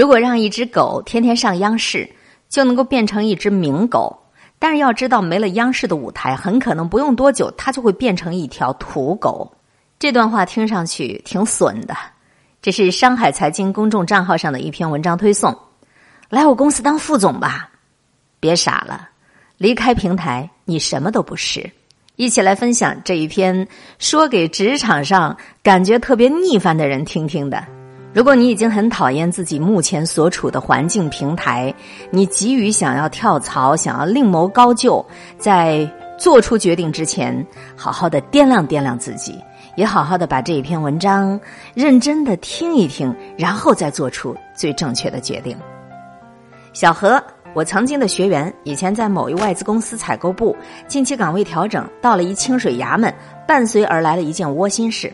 如果让一只狗天天上央视，就能够变成一只名狗。但是要知道，没了央视的舞台，很可能不用多久，它就会变成一条土狗。这段话听上去挺损的。这是上海财经公众账号上的一篇文章推送。来我公司当副总吧，别傻了，离开平台你什么都不是。一起来分享这一篇，说给职场上感觉特别逆反的人听听的。如果你已经很讨厌自己目前所处的环境平台，你急于想要跳槽，想要另谋高就，在做出决定之前，好好的掂量掂量自己，也好好的把这一篇文章认真的听一听，然后再做出最正确的决定。小何。我曾经的学员，以前在某一外资公司采购部，近期岗位调整到了一清水衙门，伴随而来的一件窝心事。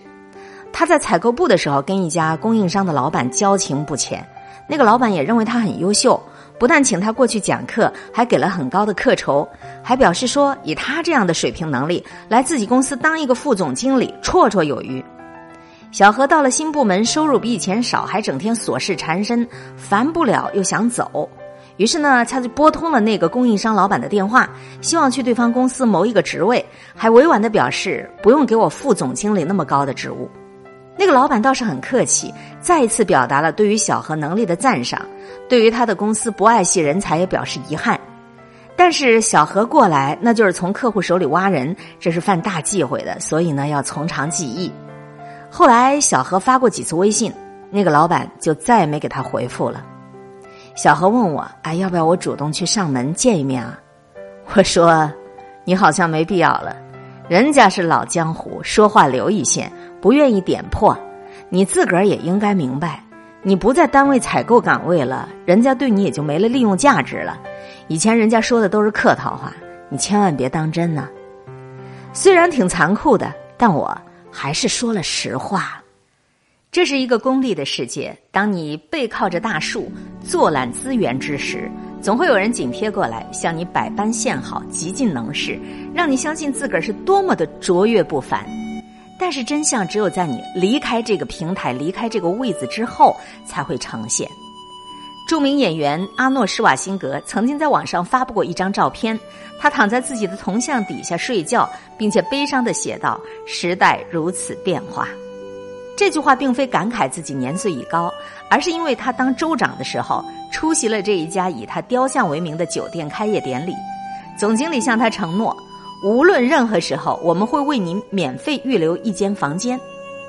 他在采购部的时候，跟一家供应商的老板交情不浅，那个老板也认为他很优秀，不但请他过去讲课，还给了很高的课酬，还表示说以他这样的水平能力来自己公司当一个副总经理绰绰有余。小何到了新部门，收入比以前少，还整天琐事缠身，烦不了又想走。于是呢，他就拨通了那个供应商老板的电话，希望去对方公司谋一个职位，还委婉的表示不用给我副总经理那么高的职务。那个老板倒是很客气，再一次表达了对于小何能力的赞赏，对于他的公司不爱惜人才也表示遗憾。但是小何过来那就是从客户手里挖人，这是犯大忌讳的，所以呢要从长计议。后来小何发过几次微信，那个老板就再也没给他回复了。小何问我：“哎，要不要我主动去上门见一面啊？” 我说：“你好像没必要了，人家是老江湖，说话留一线，不愿意点破。你自个儿也应该明白，你不在单位采购岗位了，人家对你也就没了利用价值了。以前人家说的都是客套话，你千万别当真呢。虽然挺残酷的，但我还是说了实话。”这是一个功利的世界。当你背靠着大树坐揽资源之时，总会有人紧贴过来，向你百般献好，极尽能事，让你相信自个儿是多么的卓越不凡。但是真相只有在你离开这个平台、离开这个位子之后才会呈现。著名演员阿诺·施瓦辛格曾经在网上发布过一张照片，他躺在自己的铜像底下睡觉，并且悲伤的写道：“时代如此变化。”这句话并非感慨自己年岁已高，而是因为他当州长的时候出席了这一家以他雕像为名的酒店开业典礼。总经理向他承诺，无论任何时候，我们会为您免费预留一间房间。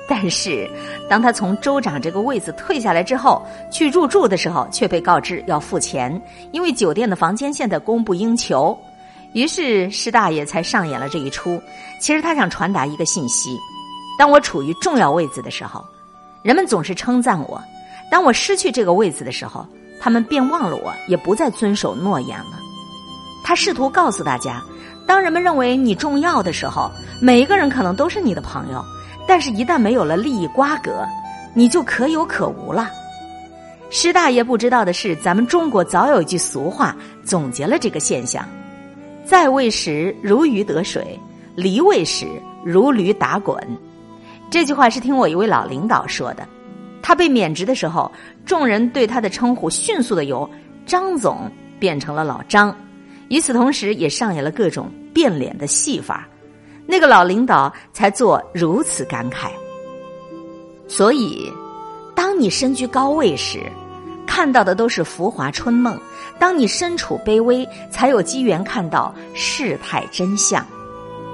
但是，当他从州长这个位子退下来之后，去入住的时候，却被告知要付钱，因为酒店的房间现在供不应求。于是，施大爷才上演了这一出。其实他想传达一个信息。当我处于重要位子的时候，人们总是称赞我；当我失去这个位子的时候，他们便忘了我，也不再遵守诺言了。他试图告诉大家：当人们认为你重要的时候，每一个人可能都是你的朋友；但是，一旦没有了利益瓜葛，你就可有可无了。施大爷不知道的是，咱们中国早有一句俗话总结了这个现象：在位时如鱼得水，离位时如驴打滚。这句话是听我一位老领导说的，他被免职的时候，众人对他的称呼迅速的由张总变成了老张，与此同时也上演了各种变脸的戏法，那个老领导才做如此感慨。所以，当你身居高位时，看到的都是浮华春梦；当你身处卑微，才有机缘看到世态真相。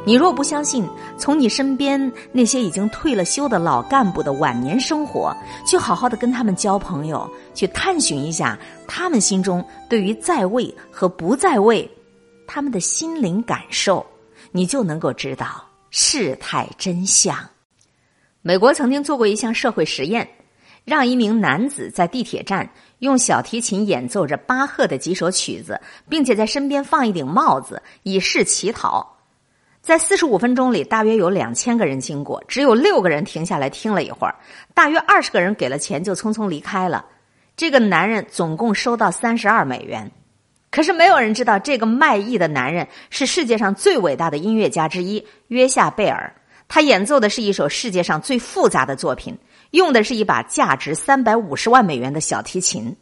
你若不相信，从你身边那些已经退了休的老干部的晚年生活，去好好的跟他们交朋友，去探寻一下他们心中对于在位和不在位，他们的心灵感受，你就能够知道事态真相。美国曾经做过一项社会实验，让一名男子在地铁站用小提琴演奏着巴赫的几首曲子，并且在身边放一顶帽子，以示乞讨。在四十五分钟里，大约有两千个人经过，只有六个人停下来听了一会儿，大约二十个人给了钱就匆匆离开了。这个男人总共收到三十二美元，可是没有人知道这个卖艺的男人是世界上最伟大的音乐家之一约夏贝尔。他演奏的是一首世界上最复杂的作品，用的是一把价值三百五十万美元的小提琴。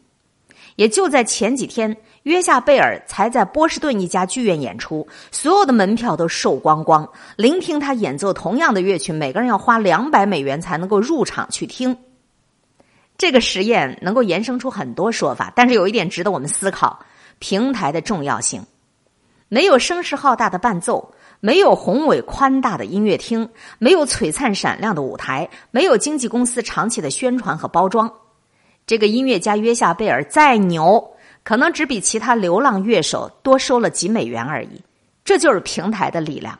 也就在前几天，约夏贝尔才在波士顿一家剧院演出，所有的门票都售光光。聆听他演奏同样的乐曲，每个人要花两百美元才能够入场去听。这个实验能够延伸出很多说法，但是有一点值得我们思考：平台的重要性。没有声势浩大的伴奏，没有宏伟宽大的音乐厅，没有璀璨闪亮的舞台，没有经纪公司长期的宣传和包装。这个音乐家约夏贝尔再牛，可能只比其他流浪乐手多收了几美元而已。这就是平台的力量。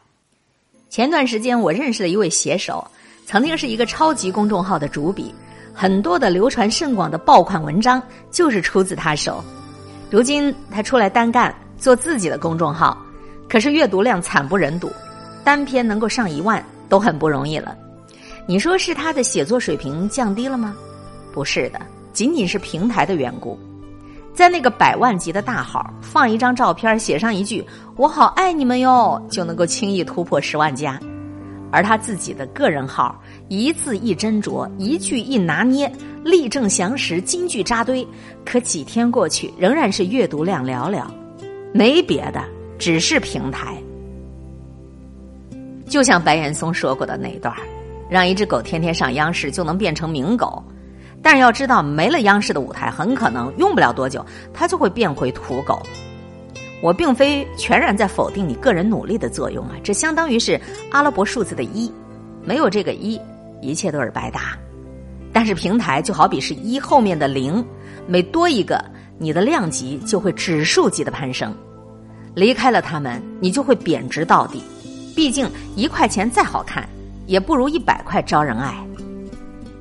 前段时间，我认识的一位写手，曾经是一个超级公众号的主笔，很多的流传甚广的爆款文章就是出自他手。如今他出来单干，做自己的公众号，可是阅读量惨不忍睹，单篇能够上一万都很不容易了。你说是他的写作水平降低了吗？不是的。仅仅是平台的缘故，在那个百万级的大号放一张照片，写上一句“我好爱你们哟”，就能够轻易突破十万加。而他自己的个人号，一字一斟酌，一句一拿捏，立正详实，金句扎堆，可几天过去，仍然是阅读量寥寥。没别的，只是平台。就像白岩松说过的那一段让一只狗天天上央视，就能变成名狗。但是要知道，没了央视的舞台，很可能用不了多久，它就会变回土狗。我并非全然在否定你个人努力的作用啊，这相当于是阿拉伯数字的一，没有这个一，一切都是白搭。但是平台就好比是一后面的零，每多一个，你的量级就会指数级的攀升。离开了他们，你就会贬值到底。毕竟一块钱再好看，也不如一百块招人爱。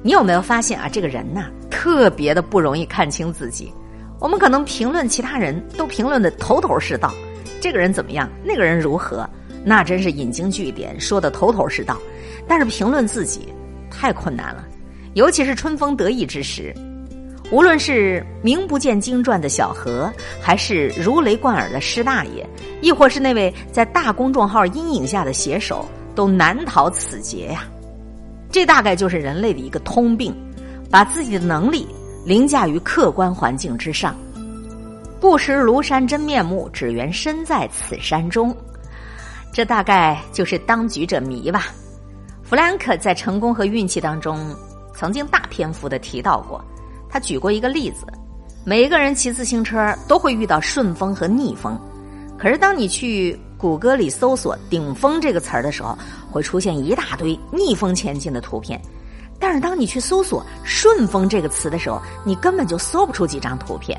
你有没有发现啊？这个人呐，特别的不容易看清自己。我们可能评论其他人都评论的头头是道，这个人怎么样，那个人如何，那真是引经据典，说的头头是道。但是评论自己太困难了，尤其是春风得意之时。无论是名不见经传的小何，还是如雷贯耳的施大爷，亦或是那位在大公众号阴影下的写手，都难逃此劫呀。这大概就是人类的一个通病，把自己的能力凌驾于客观环境之上。不识庐山真面目，只缘身在此山中。这大概就是当局者迷吧。弗兰克在《成功和运气》当中曾经大篇幅的提到过，他举过一个例子：每一个人骑自行车都会遇到顺风和逆风，可是当你去。谷歌里搜索“顶峰”这个词儿的时候，会出现一大堆逆风前进的图片。但是当你去搜索“顺风”这个词的时候，你根本就搜不出几张图片。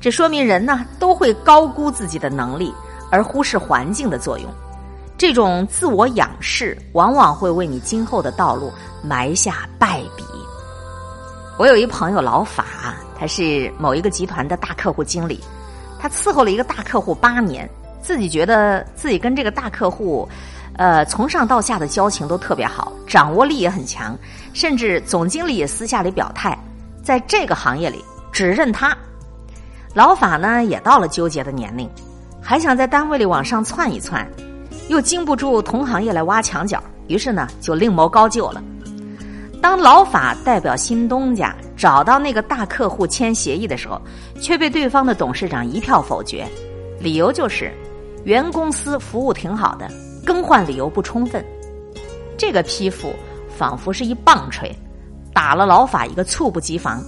这说明人呢都会高估自己的能力，而忽视环境的作用。这种自我仰视，往往会为你今后的道路埋下败笔。我有一朋友老法，他是某一个集团的大客户经理，他伺候了一个大客户八年。自己觉得自己跟这个大客户，呃，从上到下的交情都特别好，掌握力也很强，甚至总经理也私下里表态，在这个行业里只认他。老法呢也到了纠结的年龄，还想在单位里往上窜一窜，又经不住同行业来挖墙角，于是呢就另谋高就了。当老法代表新东家找到那个大客户签协议的时候，却被对方的董事长一票否决，理由就是。原公司服务挺好的，更换理由不充分。这个批复仿佛是一棒槌，打了老法一个猝不及防。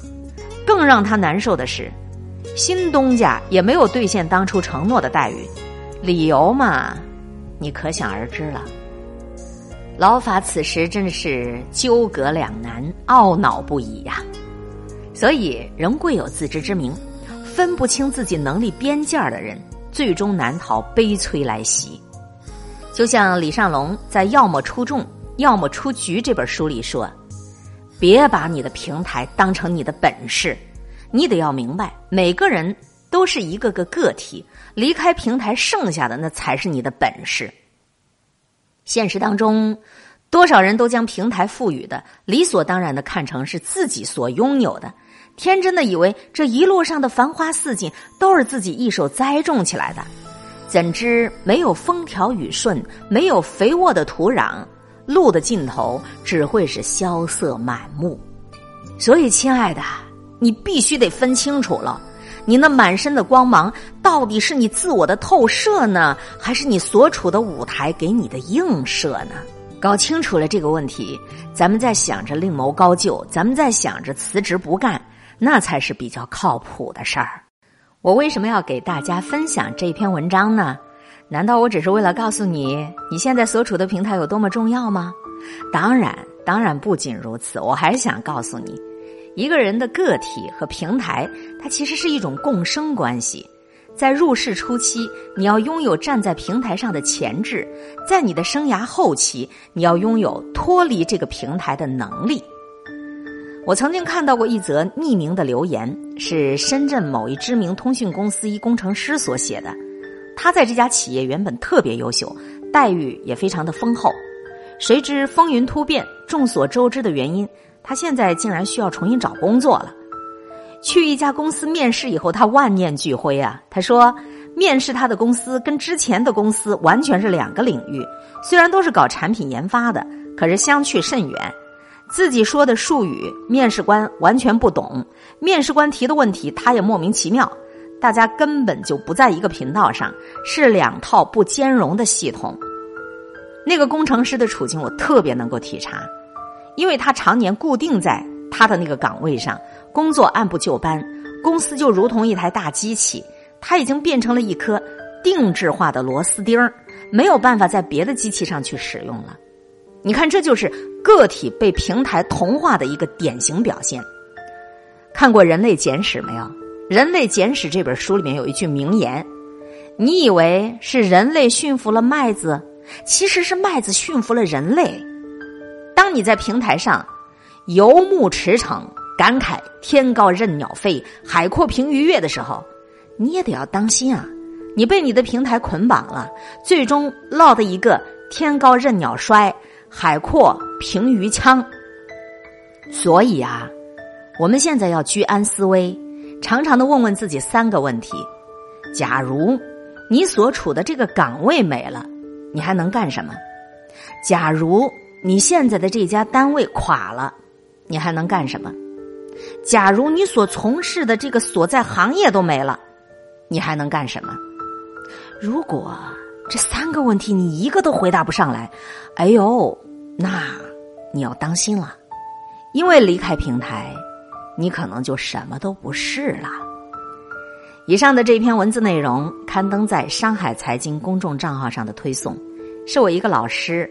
更让他难受的是，新东家也没有兑现当初承诺的待遇。理由嘛，你可想而知了。老法此时真是纠葛两难，懊恼不已呀。所以，人贵有自知之明，分不清自己能力边界的人。最终难逃悲催来袭，就像李尚龙在《要么出众，要么出局》这本书里说：“别把你的平台当成你的本事，你得要明白，每个人都是一个个个体，离开平台，剩下的那才是你的本事。”现实当中，多少人都将平台赋予的理所当然的看成是自己所拥有的。天真的以为这一路上的繁花似锦都是自己一手栽种起来的，怎知没有风调雨顺，没有肥沃的土壤，路的尽头只会是萧瑟满目。所以，亲爱的，你必须得分清楚了，你那满身的光芒，到底是你自我的透射呢，还是你所处的舞台给你的映射呢？搞清楚了这个问题，咱们再想着另谋高就，咱们再想着辞职不干，那才是比较靠谱的事儿。我为什么要给大家分享这篇文章呢？难道我只是为了告诉你你现在所处的平台有多么重要吗？当然，当然不仅如此，我还想告诉你。一个人的个体和平台，它其实是一种共生关系。在入世初期，你要拥有站在平台上的潜质；在你的生涯后期，你要拥有脱离这个平台的能力。我曾经看到过一则匿名的留言，是深圳某一知名通讯公司一工程师所写的。他在这家企业原本特别优秀，待遇也非常的丰厚，谁知风云突变，众所周知的原因。他现在竟然需要重新找工作了。去一家公司面试以后，他万念俱灰啊！他说，面试他的公司跟之前的公司完全是两个领域，虽然都是搞产品研发的，可是相去甚远。自己说的术语，面试官完全不懂；面试官提的问题，他也莫名其妙。大家根本就不在一个频道上，是两套不兼容的系统。那个工程师的处境，我特别能够体察。因为他常年固定在他的那个岗位上，工作按部就班，公司就如同一台大机器，他已经变成了一颗定制化的螺丝钉儿，没有办法在别的机器上去使用了。你看，这就是个体被平台同化的一个典型表现。看过《人类简史》没有？《人类简史》这本书里面有一句名言：“你以为是人类驯服了麦子，其实是麦子驯服了人类。”当你在平台上游目驰骋，感慨天高任鸟飞，海阔凭鱼跃的时候，你也得要当心啊！你被你的平台捆绑了，最终落得一个天高任鸟衰，海阔凭鱼枪。所以啊，我们现在要居安思危，常常的问问自己三个问题：假如你所处的这个岗位没了，你还能干什么？假如。你现在的这家单位垮了，你还能干什么？假如你所从事的这个所在行业都没了，你还能干什么？如果这三个问题你一个都回答不上来，哎呦，那你要当心了，因为离开平台，你可能就什么都不是了。以上的这篇文字内容刊登在上海财经公众账号上的推送，是我一个老师。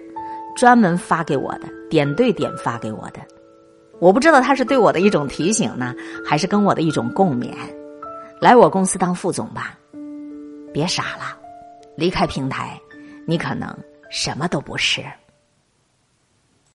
专门发给我的，点对点发给我的，我不知道他是对我的一种提醒呢，还是跟我的一种共勉。来我公司当副总吧，别傻了，离开平台，你可能什么都不是。